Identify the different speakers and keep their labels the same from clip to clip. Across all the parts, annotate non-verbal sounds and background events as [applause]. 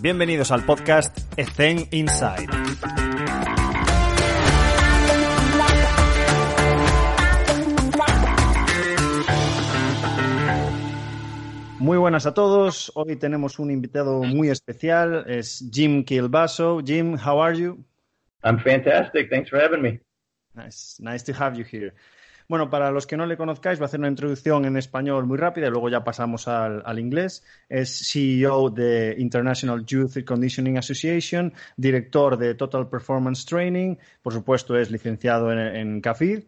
Speaker 1: Bienvenidos al podcast Ethen Inside. Muy buenas a todos. Hoy tenemos un invitado muy especial. Es Jim Kilbaso. Jim, how are you?
Speaker 2: I'm fantastic. Thanks for having me.
Speaker 1: Nice, nice to have you here. Bueno, para los que no le conozcáis, voy a hacer una introducción en español muy rápida y luego ya pasamos al, al inglés. Es CEO de International Youth Conditioning Association, director de Total Performance Training, por supuesto es licenciado en, en CAFID.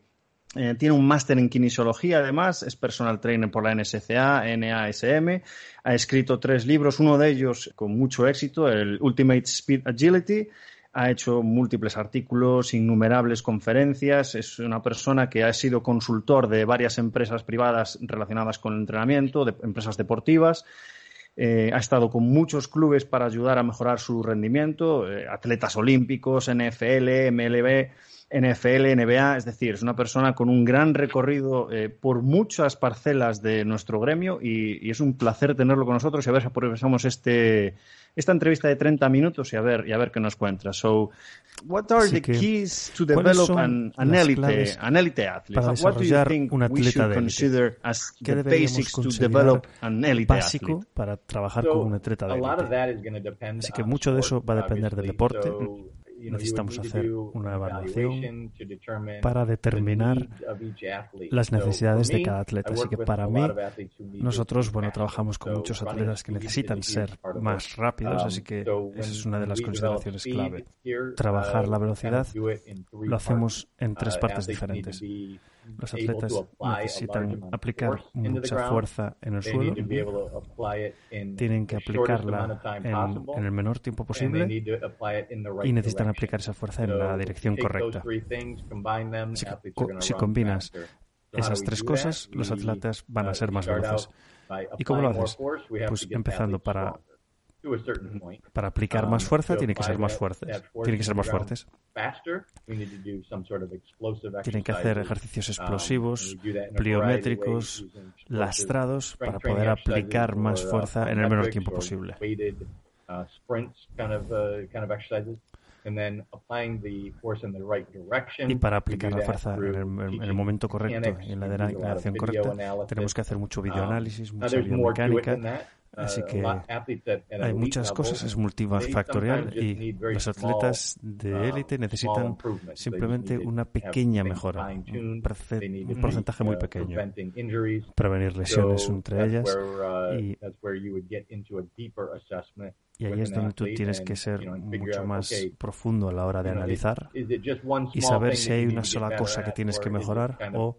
Speaker 1: Eh, tiene un máster en kinesiología, además, es personal trainer por la NSCA, NASM. Ha escrito tres libros, uno de ellos con mucho éxito, el Ultimate Speed Agility. Ha hecho múltiples artículos, innumerables conferencias. Es una persona que ha sido consultor de varias empresas privadas relacionadas con el entrenamiento, de empresas deportivas. Eh, ha estado con muchos clubes para ayudar a mejorar su rendimiento, eh, atletas olímpicos, NFL, MLB. NFL, NBA, es decir, es una persona con un gran recorrido eh, por muchas parcelas de nuestro gremio y, y, es un placer tenerlo con nosotros y a ver si aprovechamos este, esta entrevista de 30 minutos y a ver, y a ver qué nos cuenta. So, what are
Speaker 3: Así
Speaker 1: the keys to develop an, an elite, an elite athlete?
Speaker 3: para
Speaker 1: What do you
Speaker 3: desarrollar
Speaker 1: think
Speaker 3: un
Speaker 1: we
Speaker 3: atleta
Speaker 1: should consider as
Speaker 3: ¿Qué
Speaker 1: the basics to
Speaker 3: considerar
Speaker 1: develop an elite
Speaker 3: básico
Speaker 1: athlete?
Speaker 3: para trabajar
Speaker 2: So,
Speaker 3: con un atleta de élite? Así que mucho de eso va a depender del deporte.
Speaker 2: So,
Speaker 3: Necesitamos hacer una evaluación para determinar las necesidades de cada atleta. Así que para mí, nosotros, bueno, trabajamos con muchos atletas que necesitan ser más rápidos,
Speaker 2: Um,
Speaker 3: así que esa es una de las consideraciones clave. Trabajar
Speaker 2: uh,
Speaker 3: la velocidad lo hacemos en tres
Speaker 2: Uh,
Speaker 3: partes
Speaker 2: to
Speaker 3: diferentes. Los atletas necesitan aplicar mucha fuerza en el suelo, tienen que aplicarla en, el menor tiempo posible y necesitan aplicar esa fuerza en la dirección correcta. si
Speaker 2: run
Speaker 3: combinas Esas tres cosas, los atletas van
Speaker 2: uh,
Speaker 3: a ser más veloces. ¿Y cómo lo haces? Pues empezando para, para aplicar
Speaker 2: Um,
Speaker 3: más fuerza,
Speaker 2: to
Speaker 3: tienen que ser más fuertes. Tienen que ser más fuertes. Tienen que hacer ejercicios
Speaker 2: Um,
Speaker 3: explosivos, pliométricos, lastrados, para poder aplicar más
Speaker 2: uh,
Speaker 3: fuerza en el menor tiempo posible.
Speaker 2: uh, uh.
Speaker 3: Y para aplicar la fuerza en el, en el momento correcto y en la dirección correcta, tenemos que hacer mucho
Speaker 2: Um,
Speaker 3: videoanálisis, mucha biomecánica.
Speaker 2: Uh,
Speaker 3: Así que hay muchas cosas, es multifactorial y los atletas de
Speaker 2: um,
Speaker 3: élite necesitan simplemente una pequeña mejora, un, porcentaje muy
Speaker 2: uh,
Speaker 3: pequeño. Prevenir lesiones entre ellas
Speaker 2: uh,
Speaker 3: y- y ahí es donde tú tienes que ser mucho más profundo a la hora de analizar y saber si hay una sola cosa que tienes que mejorar o,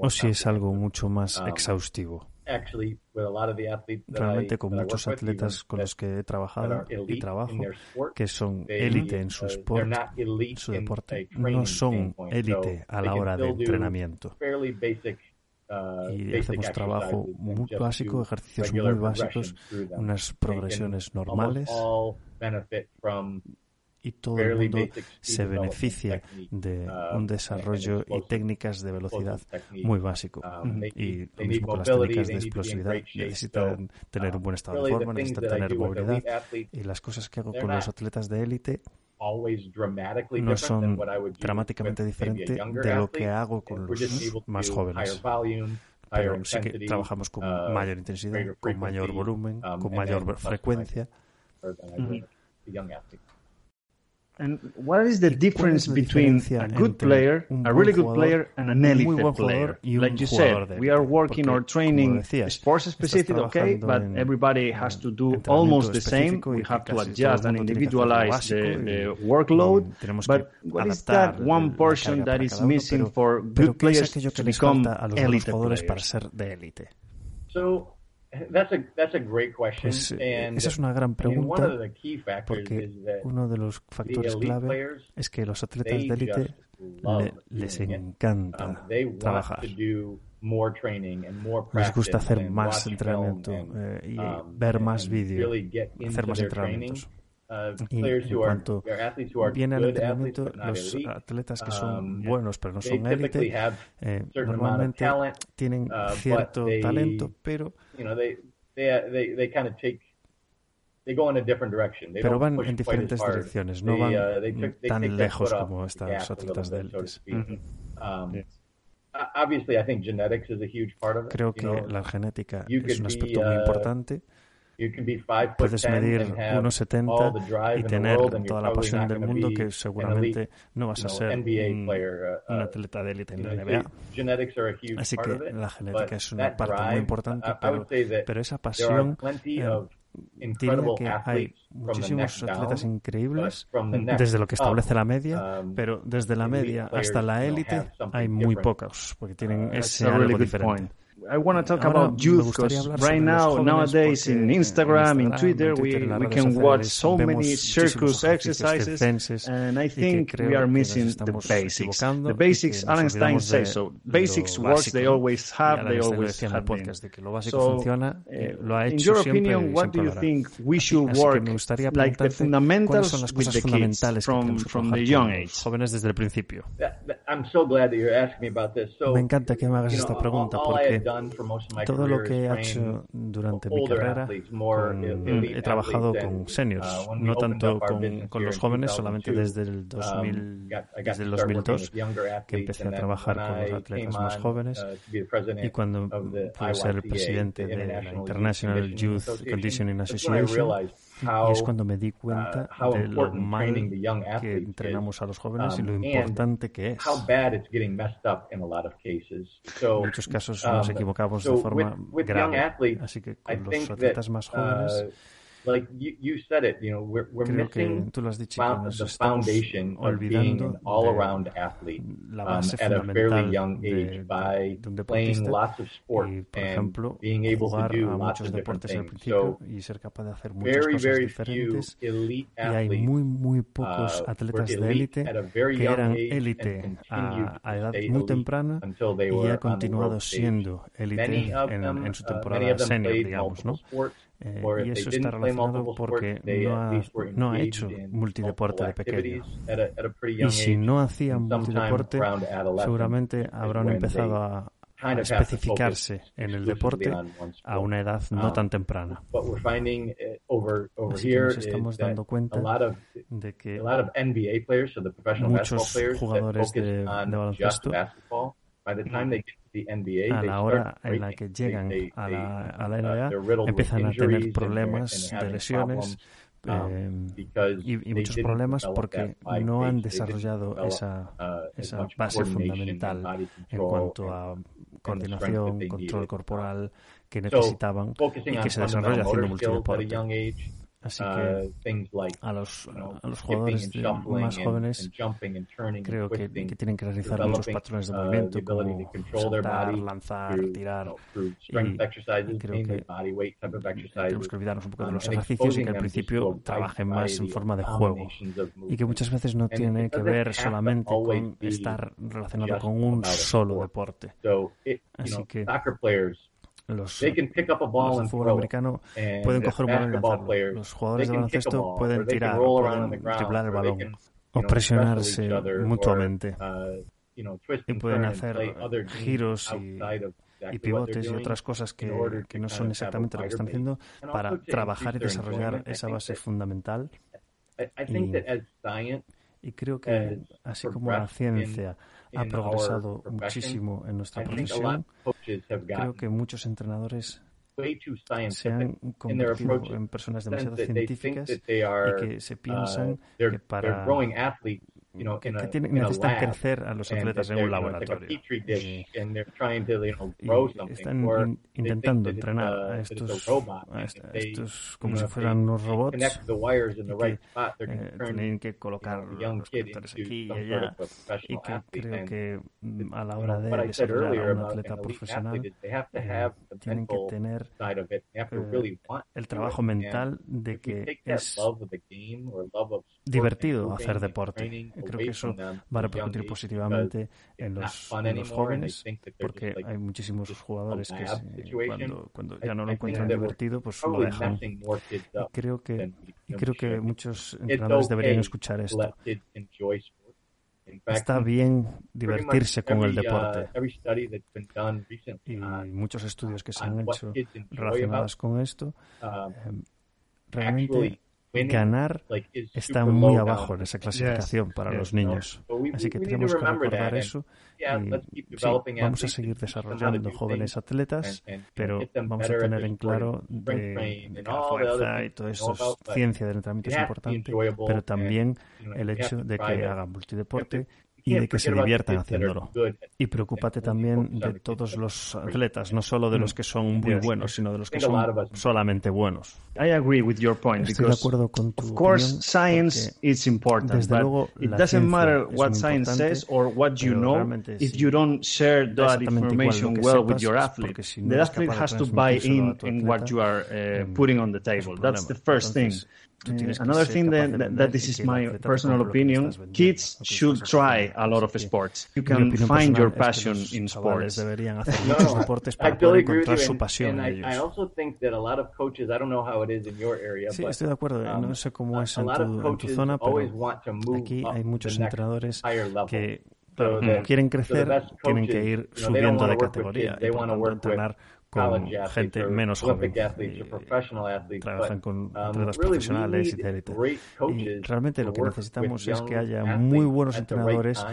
Speaker 3: o si es algo mucho más
Speaker 2: Um,
Speaker 3: exhaustivo.
Speaker 2: Actually, with a lot of the athletes that I-
Speaker 3: Realmente con muchos atletas con los que he trabajado y
Speaker 2: in
Speaker 3: trabajo,
Speaker 2: their sport,
Speaker 3: que son élite en
Speaker 2: uh,
Speaker 3: su sport,
Speaker 2: not elite
Speaker 3: en su deporte, no son élite a la hora de entrenamiento.
Speaker 2: uh,
Speaker 3: Y hacemos trabajo muy básico, ejercicios muy básicos, unas progresiones normales y todo el mundo se beneficia de
Speaker 2: uh,
Speaker 3: un desarrollo y técnicas de velocidad muy básico.
Speaker 2: Um,
Speaker 3: Y lo mismo con las técnicas de explosividad. Necesitan tener un buen estado de forma, necesitan tener movilidad. Y las cosas que hago con los atletas de élite no son dramáticamente
Speaker 2: with maybe a
Speaker 3: diferente
Speaker 2: younger
Speaker 3: de lo que hago con los más jóvenes. Pero sí que trabajamos con
Speaker 2: uh,
Speaker 3: mayor intensidad, con mayor volumen,
Speaker 2: um,
Speaker 3: con mayor frecuencia
Speaker 2: would with the young athlete.
Speaker 1: And what is the
Speaker 3: ¿Y cuál
Speaker 1: difference
Speaker 3: es la
Speaker 1: between
Speaker 3: diferencia
Speaker 1: a good
Speaker 3: entre
Speaker 1: player,
Speaker 3: un
Speaker 1: a
Speaker 3: buen
Speaker 1: really good
Speaker 3: jugador,
Speaker 1: player, and an
Speaker 3: un muy
Speaker 1: elite
Speaker 3: buen
Speaker 1: player?
Speaker 3: jugador y un
Speaker 1: Like you
Speaker 3: jugador
Speaker 1: said,
Speaker 3: de
Speaker 1: we are
Speaker 3: élite?
Speaker 1: working
Speaker 3: Porque,
Speaker 1: or training
Speaker 3: como decías,
Speaker 1: sports
Speaker 3: estás
Speaker 1: specific, okay,
Speaker 3: trabajando
Speaker 1: but
Speaker 3: en,
Speaker 1: everybody
Speaker 3: eh,
Speaker 1: has to do
Speaker 3: entrenamiento
Speaker 1: almost the same.
Speaker 3: específico y
Speaker 1: We
Speaker 3: que
Speaker 1: have to
Speaker 3: casi todo el
Speaker 1: adjust and
Speaker 3: mundo tiene que hacer lo
Speaker 1: individualize the,
Speaker 3: básico
Speaker 1: the
Speaker 3: y-
Speaker 1: workload.
Speaker 3: y tenemos
Speaker 1: But
Speaker 3: que
Speaker 1: what is
Speaker 3: adaptar
Speaker 1: that one
Speaker 3: la
Speaker 1: portion
Speaker 3: carga
Speaker 1: that
Speaker 3: para
Speaker 1: is
Speaker 3: cada uno,
Speaker 1: missing
Speaker 3: pero-
Speaker 1: for
Speaker 3: pero
Speaker 1: good
Speaker 3: ¿qué es
Speaker 1: players
Speaker 3: aquello
Speaker 1: to
Speaker 3: que les
Speaker 1: become
Speaker 3: falta a los buenos
Speaker 1: elite
Speaker 3: jugadores para
Speaker 1: players?
Speaker 3: ser de élite?
Speaker 2: So that's a that's a great question.
Speaker 3: Pues eh,
Speaker 2: and
Speaker 3: esa es una gran pregunta porque uno de los factores clave es que los atletas de élite le- les encanta
Speaker 2: Um,
Speaker 3: trabajar. Les gusta hacer más entrenamiento eh, y
Speaker 2: um,
Speaker 3: ver más vídeo, hacer más entrenamientos.
Speaker 2: Uh,
Speaker 3: Y en cuanto viene al entrenamiento, los atletas que son
Speaker 2: um,
Speaker 3: buenos pero no son élite, eh, normalmente tienen
Speaker 2: uh,
Speaker 3: cierto talento, pero
Speaker 2: you know, they, they, uh, they, they kind of take They go in a different direction. They
Speaker 3: Pero van en diferentes direcciones, no van
Speaker 2: uh, they,
Speaker 3: tan lejos como estas atletas de élites. Creo que la genética es un aspecto muy
Speaker 2: uh,
Speaker 3: importante. Puedes medir 1,70 y tener toda la pasión del mundo que seguramente no vas a ser un, atleta de élite en la NBA. Así que la genética es una parte muy importante, pero, esa pasión... Eh, que hay muchísimos atletas increíbles desde lo que establece la media, pero desde la media hasta la élite hay muy pocos porque tienen ese algo diferente.
Speaker 1: I want to talk
Speaker 3: Ahora
Speaker 1: about youth because right now, nowadays, in Instagram, in Twitter,
Speaker 3: en Twitter
Speaker 1: we, we can watch so many circus exercises, and I think we are missing the basics. The basics,
Speaker 3: Einstein
Speaker 1: says so. Basics works, they always have, they always have been. So,
Speaker 3: uh,
Speaker 1: in your opinion, what do you think we should work, like the fundamentals with the kids from, from the young age?
Speaker 3: Jóvenes desde el principio.
Speaker 2: I'm so glad that you're asking me about this. So,
Speaker 3: me encanta que me hagas esta pregunta porque todo lo que he hecho durante mi carrera, he trabajado con seniors, no tanto con, los jóvenes, solamente desde el, 2000, desde el 2002, que empecé a trabajar con los atletas más jóvenes y cuando pude ser el presidente de la
Speaker 2: International Youth Conditioning
Speaker 3: Association, y es cuando me di cuenta de lo mal que entrenamos a los jóvenes y lo importante que es. En muchos casos nos equivocamos de forma grave. Así que con los atletas más jóvenes
Speaker 2: like you, you said it, you know, we're, we're
Speaker 3: Creo
Speaker 2: missing
Speaker 3: tú has dicho,
Speaker 2: found, the foundation of being an all-around athlete um, at a fairly young age de, by
Speaker 3: de
Speaker 2: playing lots of
Speaker 3: sport
Speaker 2: and being able to do lots of different things. So very, very few elite athletes. Uh,
Speaker 3: eh, y eso está relacionado porque no ha, no ha hecho multideporte de pequeño. Y si no hacían multideporte, seguramente habrán empezado a, a especificarse en el deporte a una edad no tan temprana. Así que nos estamos dando cuenta de que muchos jugadores de, de baloncesto a la hora en la que llegan a la, a la NBA, empiezan a tener problemas de lesiones eh, y, muchos problemas porque no han desarrollado esa, esa base fundamental en cuanto a coordinación, control corporal que necesitaban y que se desarrolla haciendo multideporte. Así que a los, a los jugadores de, más jóvenes creo que, que, tienen que realizar muchos patrones de movimiento como saltar, lanzar, tirar. y,
Speaker 2: y
Speaker 3: creo que
Speaker 2: mm,
Speaker 3: tenemos que olvidarnos un poco de los ejercicios y que al principio trabajen más en forma de juego y que muchas veces no tiene que ver solamente con estar relacionado con un solo deporte. Así que los, fútbol americano pueden coger un balón y lanzarlo. Los jugadores de baloncesto pueden tirar, pueden triplar el balón o presionarse mutuamente. Y pueden hacer giros y, pivotes y otras cosas que, que no son exactamente lo que están haciendo para trabajar y desarrollar esa base fundamental. Y y creo que así como la ciencia ha progresado muchísimo en nuestra profesión, creo que muchos entrenadores se han convertido en personas demasiado científicas y que se piensan que para que, que
Speaker 2: tiene,
Speaker 3: necesitan
Speaker 2: lab,
Speaker 3: crecer a los atletas en un laboratorio. Están intentando entrenar
Speaker 2: a
Speaker 3: estos, a estos como si fueran unos robots. que, eh, tienen que colocar los conectores aquí y allá. y que creo que mm, a la hora de desarrollar a un atleta profesional eh, tienen que tener eh, el trabajo mental de que es divertido hacer deporte creo que eso va a repercutir positivamente en los, en los jóvenes, porque hay muchísimos jugadores que se, cuando, cuando, ya no lo encuentran divertido, pues lo dejan. Y creo que, y creo que muchos entrenadores deberían escuchar esto. Está bien divertirse con el deporte. Y muchos estudios que se han hecho relacionados con esto em, realmente ganar está muy abajo en esa clasificación para los niños. Así que tenemos que recordar eso. Sí, vamos a seguir desarrollando jóvenes atletas, pero vamos a tener en claro la fuerza y
Speaker 2: todo eso es
Speaker 3: ciencia del entrenamiento es importante, pero también el hecho de que hagan multideporte, y de que se diviertan haciéndolo. Y preocúpate también de todos los atletas, no solo de los que son muy buenos, sino de los que son solamente buenos. Estoy de acuerdo con tu opinión. Desde luego, la ciencia es muy importante, pero realmente si
Speaker 1: no
Speaker 3: compartes
Speaker 1: esa información
Speaker 3: bien
Speaker 1: con
Speaker 3: tu
Speaker 1: athlete,
Speaker 3: el
Speaker 1: athlete
Speaker 3: tiene que
Speaker 1: comprar en
Speaker 3: lo
Speaker 1: que estás poniendo
Speaker 3: en
Speaker 1: la mesa. Esa
Speaker 3: es la
Speaker 1: primera
Speaker 3: cosa. Eh,
Speaker 1: another thing that, this is my personal opinion kids should try a lot of sports. You can find your passion in sports.
Speaker 3: deberían hacer muchos deportes para poder encontrar su pasión en ellos. Sí estoy de acuerdo. No sé cómo es en tu, zona pero aquí hay muchos entrenadores que como
Speaker 2: mm,
Speaker 3: quieren crecer, tienen que ir subiendo de categoría y entrenar con gente menos joven
Speaker 2: eh,
Speaker 3: trabajan con atletas profesionales,
Speaker 2: etc.
Speaker 3: Y realmente lo que necesitamos es que haya muy buenos entrenadores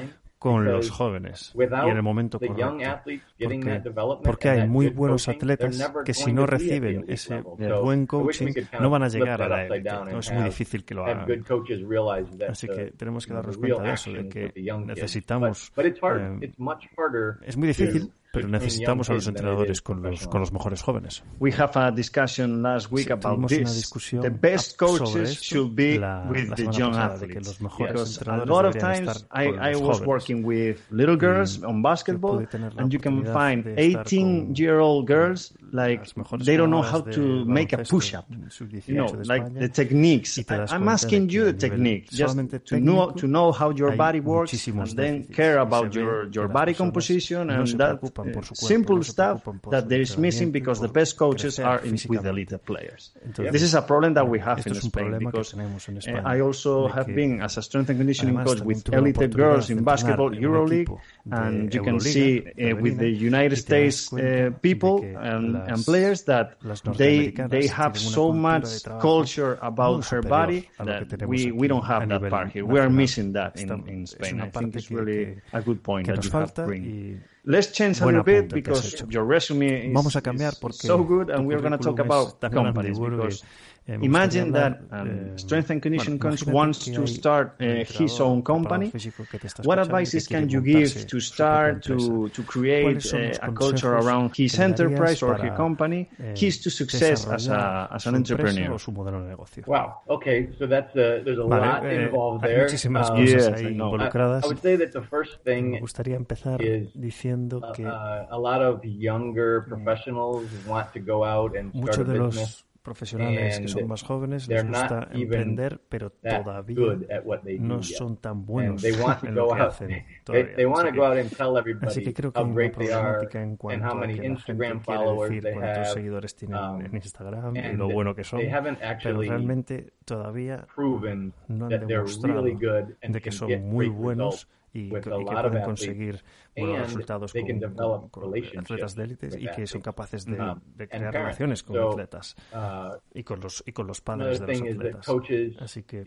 Speaker 3: con los jóvenes y en el momento correcto. Porque, porque hay muy buenos atletas que si no reciben ese buen coaching no van a llegar a la élite. No es muy difícil que lo hagan. Así que tenemos que darnos cuenta de eso, de que necesitamos... Eh, es muy difícil pero necesitamos a los entrenadores
Speaker 2: eh,
Speaker 3: con los, con los mejores jóvenes.
Speaker 1: We have a discussion last week
Speaker 3: sí,
Speaker 1: about this. The best coaches should be
Speaker 3: la,
Speaker 1: with
Speaker 3: la
Speaker 1: the young athletes.
Speaker 3: Los mejores
Speaker 1: yes. a lot of times I, I was working with little girls y on basketball and you can find 18 year old girls like they don't know how to make a push up. You know, like the techniques.
Speaker 3: I,
Speaker 1: asking you the technique just to know to know how your body works and then care about your your body composition and that
Speaker 3: por su cuerpo,
Speaker 1: simple
Speaker 3: no
Speaker 1: stuff that there is missing because the best coaches are in, with elite players.
Speaker 3: Entonces,
Speaker 1: This is a problem that we have in Spain because eh,
Speaker 3: España,
Speaker 1: I also have been as a strength and conditioning coach with elite girls in basketball EuroLeague and you can see uh, with the United States uh, people and, and, players that they they have so much culture about her body that we, we don't have that part here. We are missing that in, in Spain. I think it's really a good point that you have bring. Let's change a little bit because your resume is
Speaker 3: Vamos a cambiar porque
Speaker 1: so good and we're going to talk about companies because Imagine that um, strength and conditioning coach wants to start uh, his own company. What advices can you give to start to, to create uh, a culture around his enterprise or his company? Keys to success as, a, as an entrepreneur.
Speaker 2: Wow. Okay. So that's a, there's a
Speaker 3: vale,
Speaker 2: lot involved there. Um,
Speaker 1: yes,
Speaker 3: involucradas.
Speaker 1: I,
Speaker 2: I, would say that the first thing is,
Speaker 3: diciendo
Speaker 2: uh,
Speaker 3: que
Speaker 2: uh, a lot of younger professionals want to go out and start a business.
Speaker 3: profesionales que son más jóvenes les gusta emprender, pero todavía no son tan buenos en lo que hacen. [laughs] Todavía. Así que creo que hay una problemática en cuanto a que la gente quiere decir cuántos seguidores tienen en Instagram y lo bueno que son, pero realmente todavía no han demostrado de que son muy buenos y, y que pueden conseguir buenos resultados con, con, atletas de
Speaker 2: élites
Speaker 3: y que son capaces de, de crear relaciones con atletas y con los y con los padres de los atletas. Así que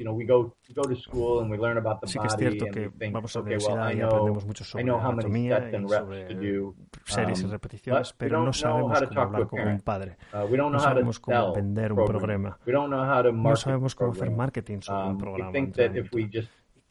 Speaker 3: sí que es cierto que vamos a la universidad y aprendemos mucho sobre anatomía y sobre series y repeticiones, pero no sabemos cómo hablar con un padre, no sabemos cómo vender un programa, no sabemos cómo hacer marketing sobre un programa.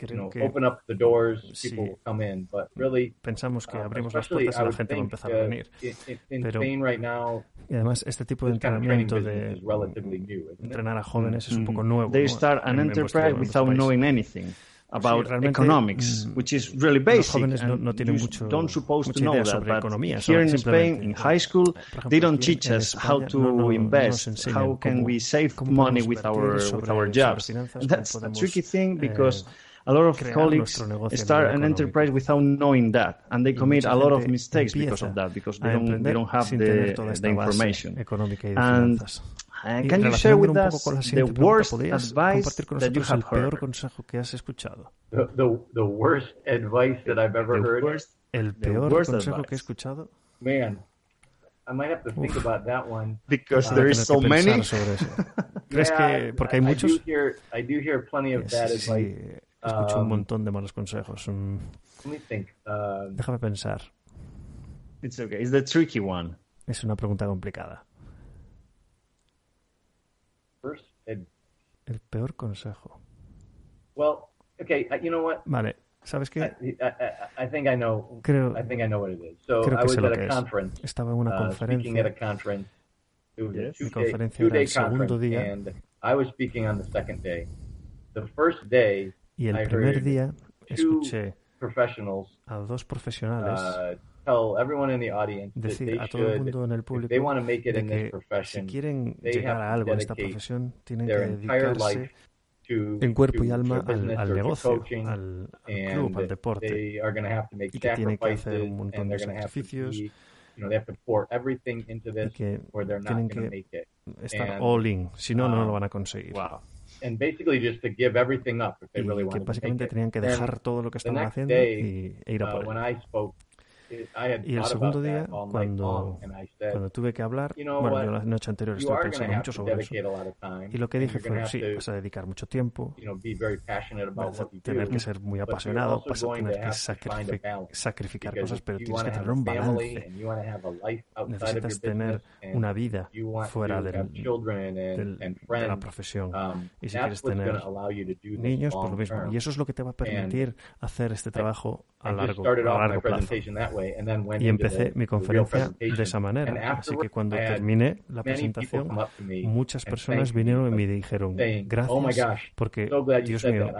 Speaker 3: creo
Speaker 2: no,
Speaker 3: que...
Speaker 2: Open up the doors, people will come in, but really,
Speaker 3: Pensamos que
Speaker 2: um,
Speaker 3: abrimos uh,
Speaker 2: las
Speaker 3: puertas y la gente va a empezar a
Speaker 2: uh,
Speaker 3: venir.
Speaker 2: In, in
Speaker 3: Pero,
Speaker 2: right now,
Speaker 3: y además, este tipo de entrenamiento de
Speaker 2: new,
Speaker 3: entrenar a jóvenes mm -hmm. es un poco mm-hmm. nuevo.
Speaker 1: They start an enterprise without knowing anything about
Speaker 3: sí,
Speaker 1: economics,
Speaker 3: mm,
Speaker 1: which is really basic.
Speaker 3: Los jóvenes no, no tienen mucho,
Speaker 1: don't supposed to know that,
Speaker 3: sobre economía.
Speaker 1: Here in Spain, in high school,
Speaker 3: ejemplo,
Speaker 1: they don't teach us how to
Speaker 3: no, no,
Speaker 1: invest, how can
Speaker 3: cómo,
Speaker 1: we save money with our with our jobs.
Speaker 3: Finanzas,
Speaker 1: that's a tricky thing because. Eh, a lot of colleagues start an enterprise without knowing that, and they commit a lot of mistakes because of that, because they don't, they don't have the, the information. And uh, can you share with us the worst advice that you have heard?
Speaker 2: The, the, the, worst advice that I've ever
Speaker 1: the
Speaker 2: heard.
Speaker 1: Worst,
Speaker 3: el peor consejo
Speaker 1: advice.
Speaker 3: que he escuchado.
Speaker 2: Man, I might have to think Uf, about that one.
Speaker 1: Because
Speaker 3: uh,
Speaker 1: there is so many. [laughs]
Speaker 3: ¿Crees
Speaker 2: yeah,
Speaker 3: que porque
Speaker 2: I, hay
Speaker 3: muchos?
Speaker 2: I do hear, I do hear plenty of
Speaker 3: that.
Speaker 2: bad
Speaker 3: advice. Sí. Escucho un montón de malos consejos. Mm. Déjame pensar. Es una pregunta complicada. El peor consejo. Vale. ¿Sabes qué? Creo, creo que I lo. Es. Estaba en una conferencia. Conferencia el segundo día.
Speaker 2: I was speaking on the second day. The first day
Speaker 3: y el primer día escuché a dos profesionales decir a todo el mundo en el público de que si quieren llegar a algo en esta profesión, tienen que dedicarse en cuerpo y alma al, al negocio, al, al, club, al deporte, y que tienen que hacer un montón de sacrificios y que tienen que estar all in, si no, no lo van a conseguir.
Speaker 1: Wow
Speaker 2: and basically just to give everything up if they really y que
Speaker 3: básicamente tenían que dejar todo lo que estaban haciendo
Speaker 2: day,
Speaker 3: y, e ir a
Speaker 2: uh,
Speaker 3: por
Speaker 2: él.
Speaker 3: Y el segundo día, cuando, cuando tuve que hablar, bueno, yo la noche anterior estuve pensando mucho sobre eso. Y lo que dije fue, sí, vas a dedicar mucho tiempo, vas a tener que ser muy apasionado, vas a tener que
Speaker 2: sacrific
Speaker 3: sacrificar cosas, pero tienes que tener un balance. Necesitas tener una vida fuera del, del, de la profesión. Y si quieres tener niños, por lo mismo. Y eso es lo que te va a permitir hacer este trabajo a largo, a largo plazo y empecé mi conferencia de esa manera. Así que cuando terminé la presentación, muchas personas vinieron y me dijeron, gracias, porque, Dios mío,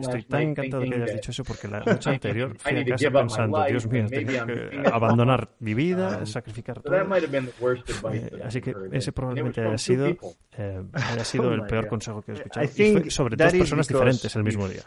Speaker 3: estoy tan encantado que hayas dicho eso, porque la [laughs] noche anterior fui a casa pensando, Dios mío, tengo que abandonar [laughs] mi vida, sacrificar todo. Eh, así que ese probablemente haya sido, eh, haya [laughs] sido el peor consejo que he escuchado. Y sobre dos personas diferentes el mismo día.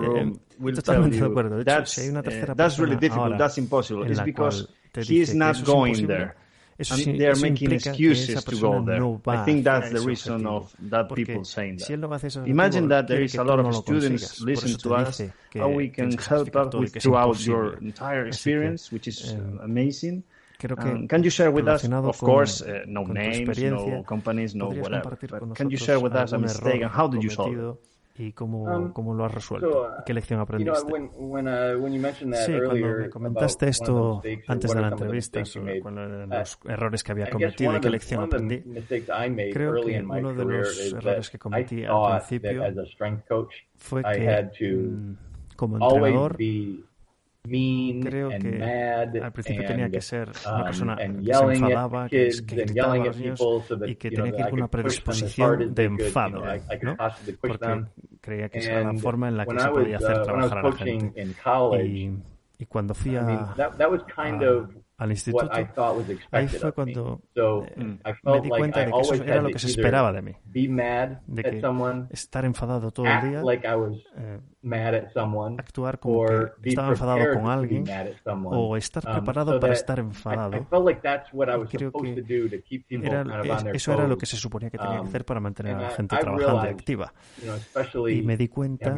Speaker 3: Sí, eh,
Speaker 1: will
Speaker 3: Totalmente
Speaker 1: tell you,
Speaker 3: hecho, si una
Speaker 1: uh, that's really difficult, that's impossible. It's because he is not going there.
Speaker 3: Eso
Speaker 1: and they are making excuses to go there.
Speaker 3: No
Speaker 1: I think that's the reason of that people saying that.
Speaker 3: Si no
Speaker 1: Imagine that there is a lot of students
Speaker 3: listening
Speaker 1: to us, how we can help out with throughout your entire
Speaker 3: experience, que,
Speaker 1: which is uh, amazing.
Speaker 3: Creo que
Speaker 1: um, can you share with us, of
Speaker 3: con,
Speaker 1: course, uh, no names, no companies, no whatever, can you share with us a mistake and how did you solve it?
Speaker 3: y cómo,
Speaker 2: um,
Speaker 3: cómo lo has resuelto?
Speaker 2: So, uh,
Speaker 3: ¿Qué lección aprendiste?
Speaker 2: You know, when, when, uh,
Speaker 3: sí, cuando me comentaste esto antes de la entrevista sobre los errores que había cometido y qué lección aprendí, creo que uno de los errores que cometí al principio fue que mm, como entrenador
Speaker 2: mean
Speaker 3: Creo
Speaker 2: and
Speaker 3: que
Speaker 2: mad
Speaker 3: al principio
Speaker 2: and,
Speaker 3: tenía que ser una
Speaker 2: um,
Speaker 3: persona
Speaker 2: um,
Speaker 3: que se enfadaba, que, gritaba a los niños
Speaker 2: so that,
Speaker 3: y que
Speaker 2: tenía know,
Speaker 3: que ir con una predisposición de
Speaker 2: enfado, could, you know,
Speaker 3: ¿no? Porque creía que esa era la forma en la que se podía hacer
Speaker 2: uh,
Speaker 3: trabajar a la gente. Y, y, cuando fui a,
Speaker 2: I mean, that, that was kind
Speaker 3: a,
Speaker 2: of
Speaker 3: al instituto, ahí fue cuando
Speaker 2: mm.
Speaker 3: me di cuenta de que eso era lo que se esperaba de mí. De que estar enfadado todo el día, eh, actuar como que estaba enfadado con alguien o estar preparado para estar enfadado. Creo que era, eso era lo que se suponía que tenía que hacer para mantener a la gente trabajando y activa. Y me di cuenta,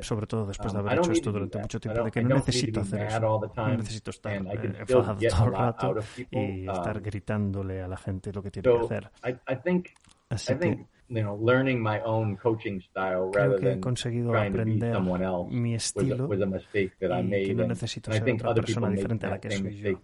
Speaker 3: sobre todo después de haber hecho esto durante mucho tiempo, de que no necesito hacer eso. No necesito estar
Speaker 2: I
Speaker 3: eh, todo el rato y estar gritándole a la gente lo que tiene que hacer.
Speaker 2: Think,
Speaker 3: Así
Speaker 2: I think,
Speaker 3: que,
Speaker 2: you know, learning my own coaching style
Speaker 3: que he conseguido aprender mi estilo
Speaker 2: was a, was a
Speaker 3: y que ser otra persona diferente a la que soy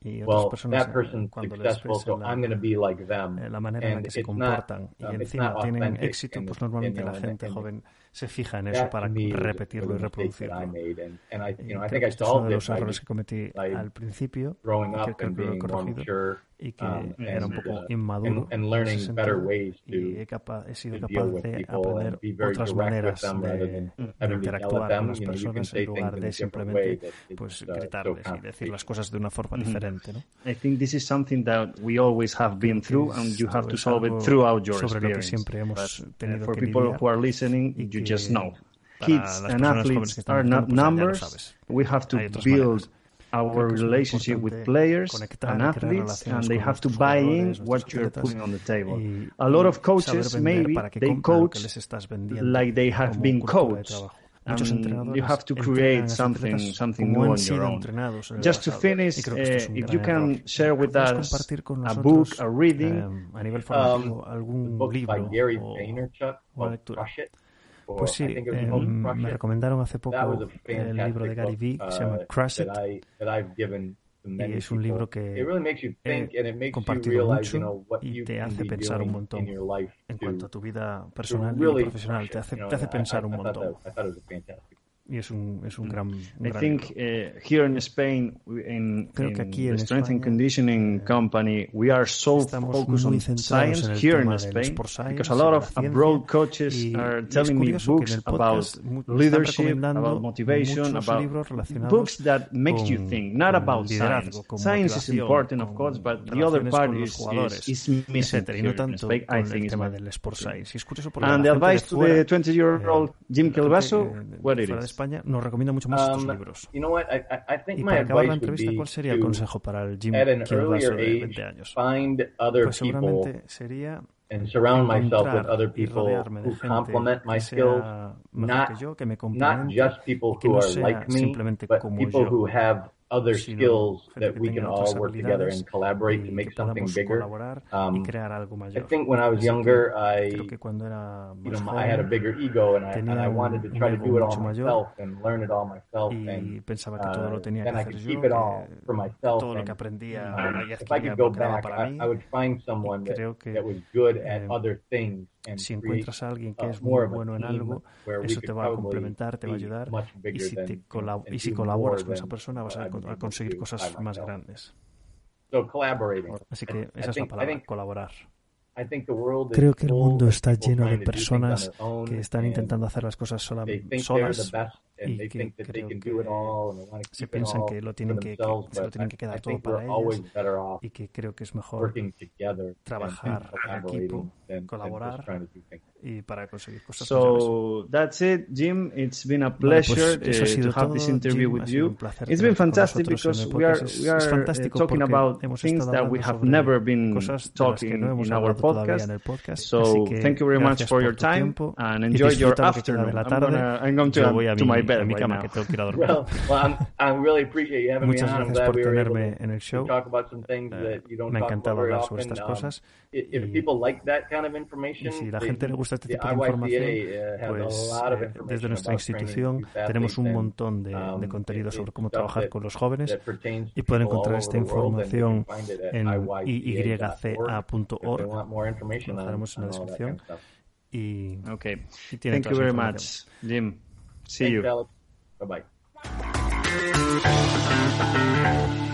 Speaker 3: y otras
Speaker 2: well,
Speaker 3: personas cuando les
Speaker 2: so
Speaker 3: la,
Speaker 2: like
Speaker 3: eh, la, manera en la que se
Speaker 2: comportan. not,
Speaker 3: y encima tienen éxito, pues normalmente la gente joven se fija en eso para repetirlo y reproducirlo. es uno de los errores que cometí al principio, que creo que lo he corregido, y que
Speaker 2: um,
Speaker 3: era un poco
Speaker 2: uh,
Speaker 3: inmaduro
Speaker 2: and, and
Speaker 3: en ese sentido, y he, capaz, he, sido capaz de aprender otras maneras de, de, interactuar con las personas en lugar de simplemente pues, gritarles y decir las cosas de una forma diferente ¿no?
Speaker 1: I think this is something that we always have been through and you have to solve it throughout your
Speaker 3: sobre experience. Lo que siempre hemos
Speaker 1: But, uh,
Speaker 3: tenido
Speaker 1: for
Speaker 3: que
Speaker 1: people
Speaker 3: lidiar,
Speaker 1: who are listening, you just know. Kids and athletes are not numbers. We have to build our relationship with players and athletes and they have to buy in what you're putting on the table. A lot of coaches maybe they coach like they have been coached
Speaker 3: Muchos
Speaker 1: and
Speaker 3: entrenadores
Speaker 1: you have to create something, something new on your own.
Speaker 3: el
Speaker 1: Just to finish, uh, if
Speaker 3: gran
Speaker 1: you can share with
Speaker 3: ¿Puedes
Speaker 1: us a book, a reading,
Speaker 3: eh, a nivel formativo,
Speaker 2: Um,
Speaker 3: algún libro
Speaker 2: Gary
Speaker 3: o lectura?
Speaker 2: Crush It. or
Speaker 3: Pues sí, eh,
Speaker 2: called
Speaker 3: me recomendaron hace poco el libro de Gary Vee que se llama
Speaker 2: uh,
Speaker 3: Crush It y es un libro que he compartido mucho y te hace pensar un montón en
Speaker 2: to-
Speaker 3: cuanto a tu vida personal y profesional. Te [laughs] hace, te hace pensar un montón. Y es un, es un gran, un
Speaker 1: I
Speaker 3: gran
Speaker 1: think uh, here in Spain, in,
Speaker 3: Creo que
Speaker 1: in
Speaker 3: aquí
Speaker 1: the
Speaker 3: en
Speaker 1: Strength and Conditioning
Speaker 3: eh,
Speaker 1: Company, we are so focused on science
Speaker 3: en el
Speaker 1: here in Spain
Speaker 3: science
Speaker 1: because a lot of abroad coaches
Speaker 3: y-
Speaker 1: are telling me
Speaker 3: que
Speaker 1: books about leadership, about motivation, about books that make you think, not about science. Science is important, of course, but the other part is, is, is missing here
Speaker 3: no
Speaker 1: in
Speaker 3: tanto
Speaker 1: Spain, I think
Speaker 3: el tema del sport science. Y es curioso porque
Speaker 1: And the advice to the 20-year-old
Speaker 3: eh,
Speaker 1: Jim Kelvaso, what it is?
Speaker 3: España nos recomienda mucho más estos
Speaker 2: Um,
Speaker 3: libros.
Speaker 2: You know what? I, think
Speaker 3: Y para acabar la entrevista, ¿cuál sería el consejo para el Jim de
Speaker 2: age,
Speaker 3: 20 años?
Speaker 2: find other
Speaker 3: Pues seguramente sería
Speaker 2: and surround myself with other people who complement my skills, not
Speaker 3: yo,
Speaker 2: just people who
Speaker 3: no
Speaker 2: are like me, but
Speaker 3: como
Speaker 2: people
Speaker 3: yo,
Speaker 2: who have other skills that we can all work together and collaborate to make something bigger. Um, I think when I was younger, I you know, I had a bigger ego and I, and I wanted to try to do it all myself and learn it all myself and uh, then I could keep it all for myself and um, if I could go back, I. I would find someone that, that was good
Speaker 3: eh,
Speaker 2: at other things and
Speaker 3: Si encuentras a alguien que
Speaker 2: uh,
Speaker 3: es muy bueno en algo, eso te va a complementar, te va a ayudar y si, te y si colaboras con esa persona vas a, A conseguir cosas más grandes. Así
Speaker 2: I-
Speaker 3: que esa es la palabra, colaborar.
Speaker 2: I think the world is
Speaker 3: Creo que el
Speaker 2: full
Speaker 3: mundo
Speaker 2: of
Speaker 3: está
Speaker 2: people
Speaker 3: lleno de
Speaker 2: trying to do things on
Speaker 3: personas que están
Speaker 2: and
Speaker 3: intentando hacer las cosas sola- solas
Speaker 2: and
Speaker 3: y
Speaker 2: they
Speaker 3: que
Speaker 2: think that they
Speaker 3: creo
Speaker 2: can
Speaker 3: que
Speaker 2: do it all and they want to
Speaker 3: se piensan que lo tienen que, que se lo tienen que
Speaker 2: I
Speaker 3: quedar todo para ellos y que creo que es mejor trabajar en equipo,
Speaker 2: than-
Speaker 3: colaborar
Speaker 2: to
Speaker 3: y para conseguir cosas.
Speaker 1: So that's it, Jim. It's been a
Speaker 3: Vale, pues
Speaker 1: pleasure
Speaker 3: eso ha
Speaker 1: uh,
Speaker 3: sido
Speaker 1: to have
Speaker 3: todo,
Speaker 1: this interview
Speaker 3: Jim,
Speaker 1: with you.
Speaker 3: un placer
Speaker 1: It's been fantastic because we are we
Speaker 3: es
Speaker 1: are
Speaker 3: fantástico
Speaker 1: talking about things that we have never been talking
Speaker 3: no
Speaker 1: in our podcast.
Speaker 3: en el podcast.
Speaker 1: So thank you very much for your time
Speaker 3: tiempo
Speaker 1: and enjoy your afternoon. I'm
Speaker 3: tarde.
Speaker 1: gonna- I'm going to- to my bed
Speaker 3: a mi
Speaker 1: right
Speaker 3: cama
Speaker 1: now.
Speaker 3: que tengo que ir a dormir.
Speaker 2: Well, well, I'm, I really appreciate you having me
Speaker 3: Muchas.
Speaker 2: I'm
Speaker 3: gracias
Speaker 2: glad
Speaker 3: por tenerme en el show.
Speaker 2: talk about some things that you don't
Speaker 3: me ha encantado hablar sobre estas
Speaker 2: Um,
Speaker 3: cosas y-
Speaker 2: people like that kind of information,
Speaker 3: Y si la
Speaker 2: the-
Speaker 3: gente le gusta este tipo de información,
Speaker 2: uh,
Speaker 3: pues
Speaker 2: lot of
Speaker 3: eh,
Speaker 2: information
Speaker 3: desde nuestra institución tenemos un montón de,
Speaker 2: um,
Speaker 3: de contenido sobre cómo trabajar con los jóvenes y pueden encontrar esta información en
Speaker 2: iyca.org
Speaker 3: Lo en la descripción. Y,
Speaker 1: Okay.
Speaker 3: y tienen
Speaker 1: Thank you very much. Jim. See
Speaker 2: Thanks,
Speaker 1: you.
Speaker 2: Alex. Bye-bye. [laughs]